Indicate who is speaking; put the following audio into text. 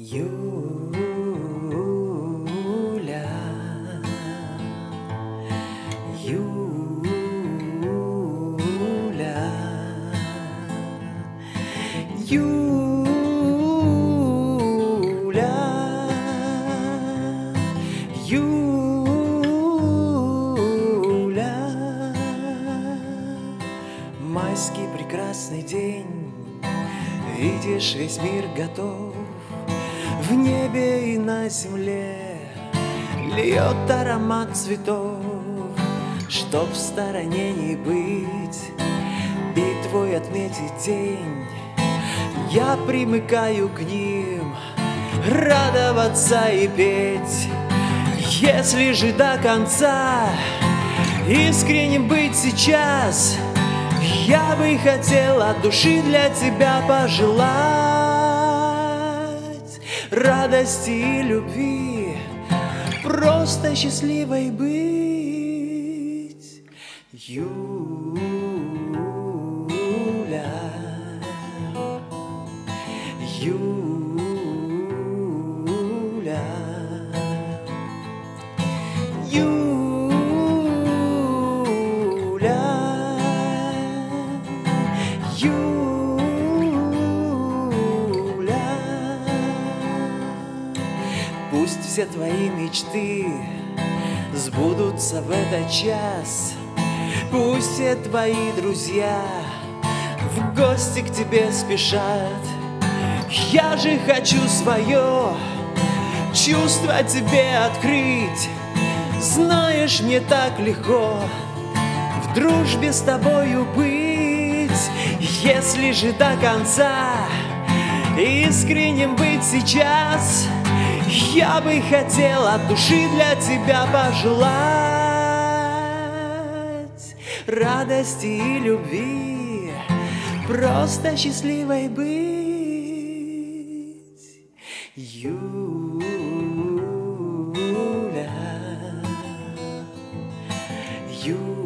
Speaker 1: Юля, Юля, Юля, Юля. Майский прекрасный день, видишь, весь мир готов в небе и на земле Льет аромат цветов Чтоб в стороне не быть Битвой отметить день. Я примыкаю к ним Радоваться и петь. Если же до конца Искренним быть сейчас Я бы хотел от души для тебя пожелать радости и любви, просто счастливой быть. Юля, Пусть все твои мечты сбудутся в этот час. Пусть все твои друзья в гости к тебе спешат. Я же хочу свое чувство тебе открыть. Знаешь, мне так легко в дружбе с тобою быть, если же до конца искренним быть сейчас. Я бы хотел от души для тебя пожелать Радости и любви Просто счастливой быть. Юля Юля.